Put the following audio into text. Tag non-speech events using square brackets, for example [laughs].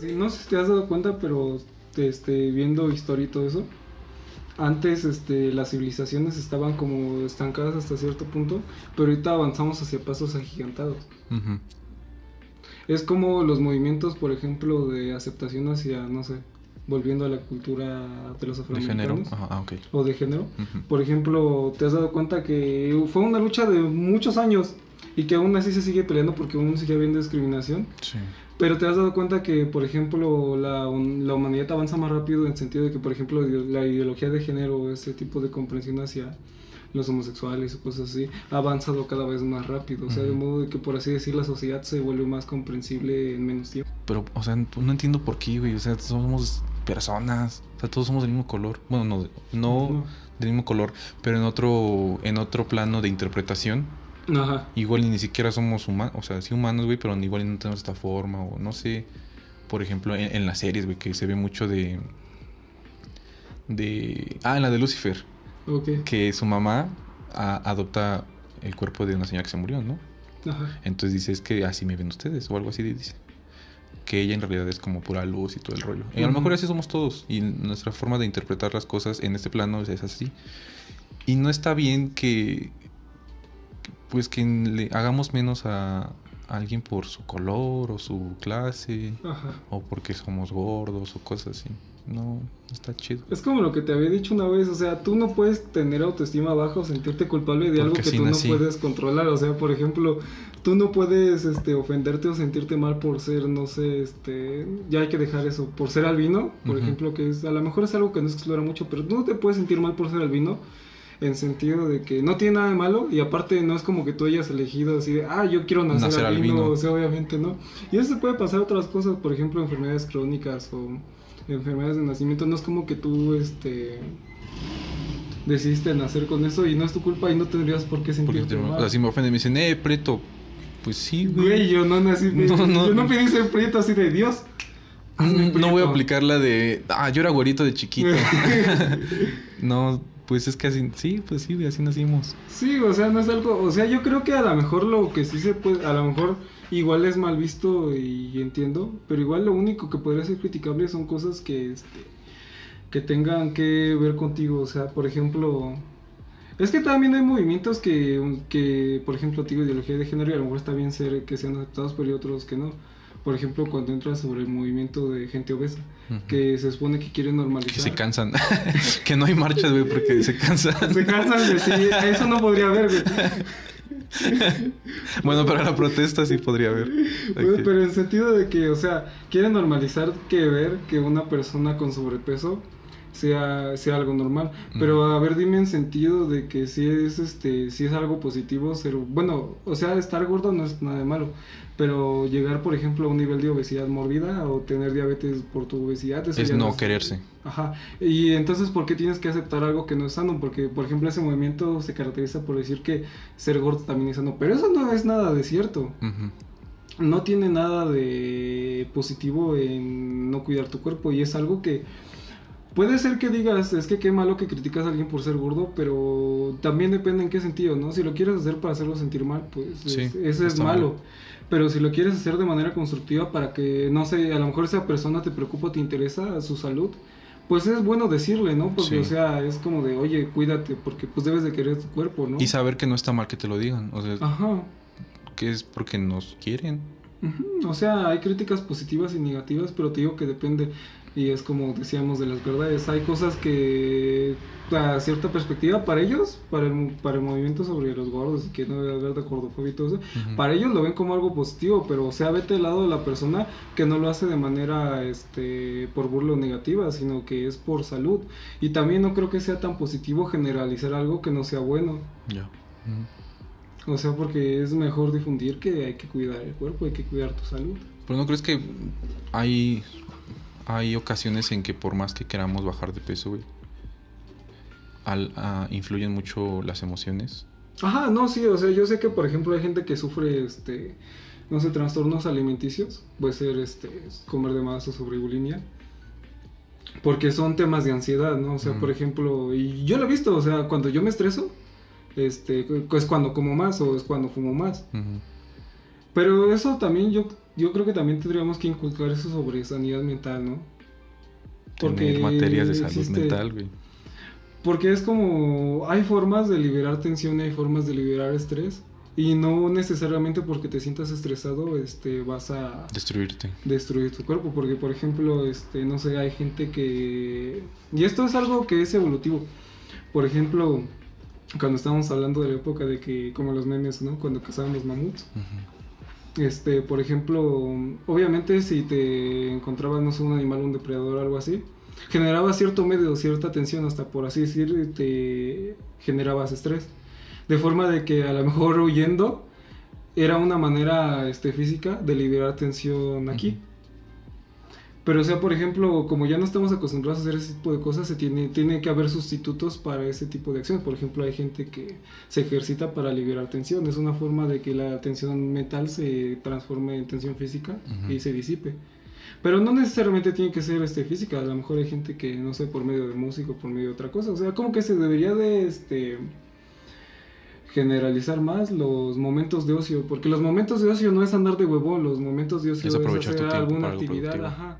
Sí, no sé si te has dado cuenta, pero este, viendo historia y todo eso, antes este, las civilizaciones estaban como estancadas hasta cierto punto, pero ahorita avanzamos hacia pasos agigantados. Ujú. Es como los movimientos, por ejemplo, de aceptación hacia, no sé, volviendo a la cultura de los De género. afroamericanos ah, ok. o de género. Ujú. Por ejemplo, te has dado cuenta que fue una lucha de muchos años y que aún así se sigue peleando porque aún sigue habiendo discriminación. Sí. Pero te has dado cuenta que, por ejemplo, la, la humanidad avanza más rápido en el sentido de que, por ejemplo, la ideología de género, ese tipo de comprensión hacia los homosexuales o cosas así, ha avanzado cada vez más rápido. O sea, de modo de que, por así decir, la sociedad se vuelve más comprensible en menos tiempo. Pero, o sea, no entiendo por qué, güey. O sea, somos personas. O sea, todos somos del mismo color. Bueno, no, no No. del mismo color, pero en otro, en otro plano de interpretación. Ajá. Igual ni siquiera somos humanos, o sea, sí humanos, güey, pero igual no tenemos esta forma, o no sé. Por ejemplo, en, en las series, güey, que se ve mucho de. de. Ah, en la de Lucifer, Ok. que su mamá a- adopta el cuerpo de una señora que se murió, ¿no? Ajá. Entonces dice, es que así me ven ustedes, o algo así dice. Que ella en realidad es como pura luz y todo el rollo. Y a lo mejor así somos todos. Y nuestra forma de interpretar las cosas en este plano es así. Y no está bien que. Pues que le hagamos menos a, alguien por su color o su clase. Ajá. O porque somos gordos o cosas así. No, está chido. Es como lo que te había dicho una vez, o sea, tú no puedes tener autoestima baja o sentirte culpable de algo que tú no puedes controlar, o sea, por ejemplo, tú no puedes este ofenderte o sentirte mal por ser, no sé, este, ya hay que dejar eso, por ser albino, por ejemplo, que es a lo mejor es algo que no se explora mucho, pero tú no te puedes sentir mal por ser albino. En sentido de que no tiene nada de malo y aparte no es como que tú hayas elegido así de, ah, yo quiero nacer, Nacer albino, albino. o sea, obviamente no. Y eso se puede pasar a otras cosas, por ejemplo, enfermedades crónicas o enfermedades de nacimiento. No es como que tú, este, decidiste nacer con eso y no es tu culpa y no tendrías por qué sentirte te- o mal. sea, si me ofenden, me dicen, eh, preto. Pues sí, Güey, güey. yo no nací, [laughs] No, no. yo no pedí ser prieto así de Dios. No voy a prieto". aplicar la de, ah, yo era güerito de chiquito. [laughs] [laughs] no, pues es que así, sí, pues sí, así nacimos. Sí, o sea, no es algo, o sea, yo creo que a lo mejor lo que sí se puede, a lo mejor igual es mal visto y entiendo, pero igual lo único que podría ser criticable son cosas que, este, que tengan que ver contigo, o sea, por ejemplo, es que también hay movimientos que, que por ejemplo, digo ideología de género y a lo mejor está bien ser que sean aceptados, pero hay otros que no. Por ejemplo, cuando entras sobre el movimiento de gente obesa, que se supone que quieren normalizar. Que se cansan. [laughs] que no hay marchas, güey, porque se cansan. [laughs] Se cansan de sí, eso no podría haber, güey. [laughs] bueno, para la protesta sí podría haber. Bueno, pero en el sentido de que, o sea, quieren normalizar que ver que una persona con sobrepeso sea, sea algo normal. Pero a ver, dime en sentido de que si es este, si es algo positivo ser, bueno, o sea, estar gordo no es nada de malo. Pero llegar, por ejemplo, a un nivel de obesidad mórbida o tener diabetes por tu obesidad eso Es no es- quererse. Ajá. Y entonces, ¿por qué tienes que aceptar algo que no es sano? Porque, por ejemplo, ese movimiento se caracteriza por decir que ser gordo también es sano. Pero eso no es nada de cierto no tiene nada de positivo en no cuidar tu cuerpo y es algo que puede ser que digas, es que qué malo que criticas a alguien por ser gordo, pero también depende en qué sentido, ¿no? Si lo quieres hacer para hacerlo sentir mal, pues Sí, es- eso es está malo. mal. Pero si lo quieres hacer de manera constructiva para que, no sé, a lo mejor esa persona te preocupa, te interesa su salud, pues es bueno decirle, ¿no? Porque, Sí. o sea, es como de, oye, cuídate, porque pues debes de querer tu cuerpo, ¿no? Y saber que no está mal que te lo digan. O sea, Ajá. que es porque nos quieren. O sea, hay críticas positivas y negativas, pero te digo que depende. Y es como decíamos de las verdades. Hay cosas que, a cierta perspectiva, para ellos, para el, para el movimiento sobre los gordos y que no debe haber de gordofobia y todo eso, para ellos lo ven como algo positivo, pero o sea, vete al lado de la persona que no lo hace de manera este por burla o negativa, sino que es por salud. Y también no creo que sea tan positivo generalizar algo que no sea bueno. Ya. O sea, porque es mejor difundir que hay que cuidar el cuerpo, hay que cuidar tu salud. Pero no crees que hay, hay ocasiones en que por más que queramos bajar de peso, güey, al, ah, influyen mucho las emociones. Ajá, no, sí, o sea, yo sé que por ejemplo hay gente que sufre, este, no sé, trastornos alimenticios, puede ser, este, comer de más o sobre bulimia, porque son temas de ansiedad, ¿no? O sea, por ejemplo, y yo lo he visto, o sea, cuando yo me estreso, este, es cuando como más o es cuando fumo más. Pero eso también yo yo creo que también tendríamos que inculcar eso sobre sanidad mental, ¿no? Tener materias de salud mental, güey. Porque es como, hay formas de liberar tensión y hay formas de liberar estrés. Y no necesariamente porque te sientas estresado este, vas a... Destruirte. Destruir tu cuerpo. Porque, por ejemplo, este, no sé, hay gente que... Y esto es algo que es evolutivo. Por ejemplo, cuando estábamos hablando de la época de que, como los memes, ¿no? Cuando cazaban los mamuts. Este, por ejemplo, obviamente si te encontrabas, no sé, un animal, un depredador algo así, generaba cierto medio, cierta tensión, hasta por así decir, te generabas estrés. De forma de que a lo mejor huyendo era una manera este, física de liberar tensión aquí. Pero, o sea, por ejemplo, como ya no estamos acostumbrados a hacer ese tipo de cosas, se tiene, tiene que haber sustitutos para ese tipo de acciones. Por ejemplo, hay gente que se ejercita para liberar tensión. Es una forma de que la tensión mental se transforme en tensión física y se disipe. Pero no necesariamente tiene que ser este, física. A lo mejor hay gente que, no sé, por medio de música o por medio de otra cosa. O sea, como que se debería de este, generalizar más los momentos de ocio. Porque los momentos de ocio no es andar de huevón. Los momentos de ocio es, hacer alguna actividad. Ajá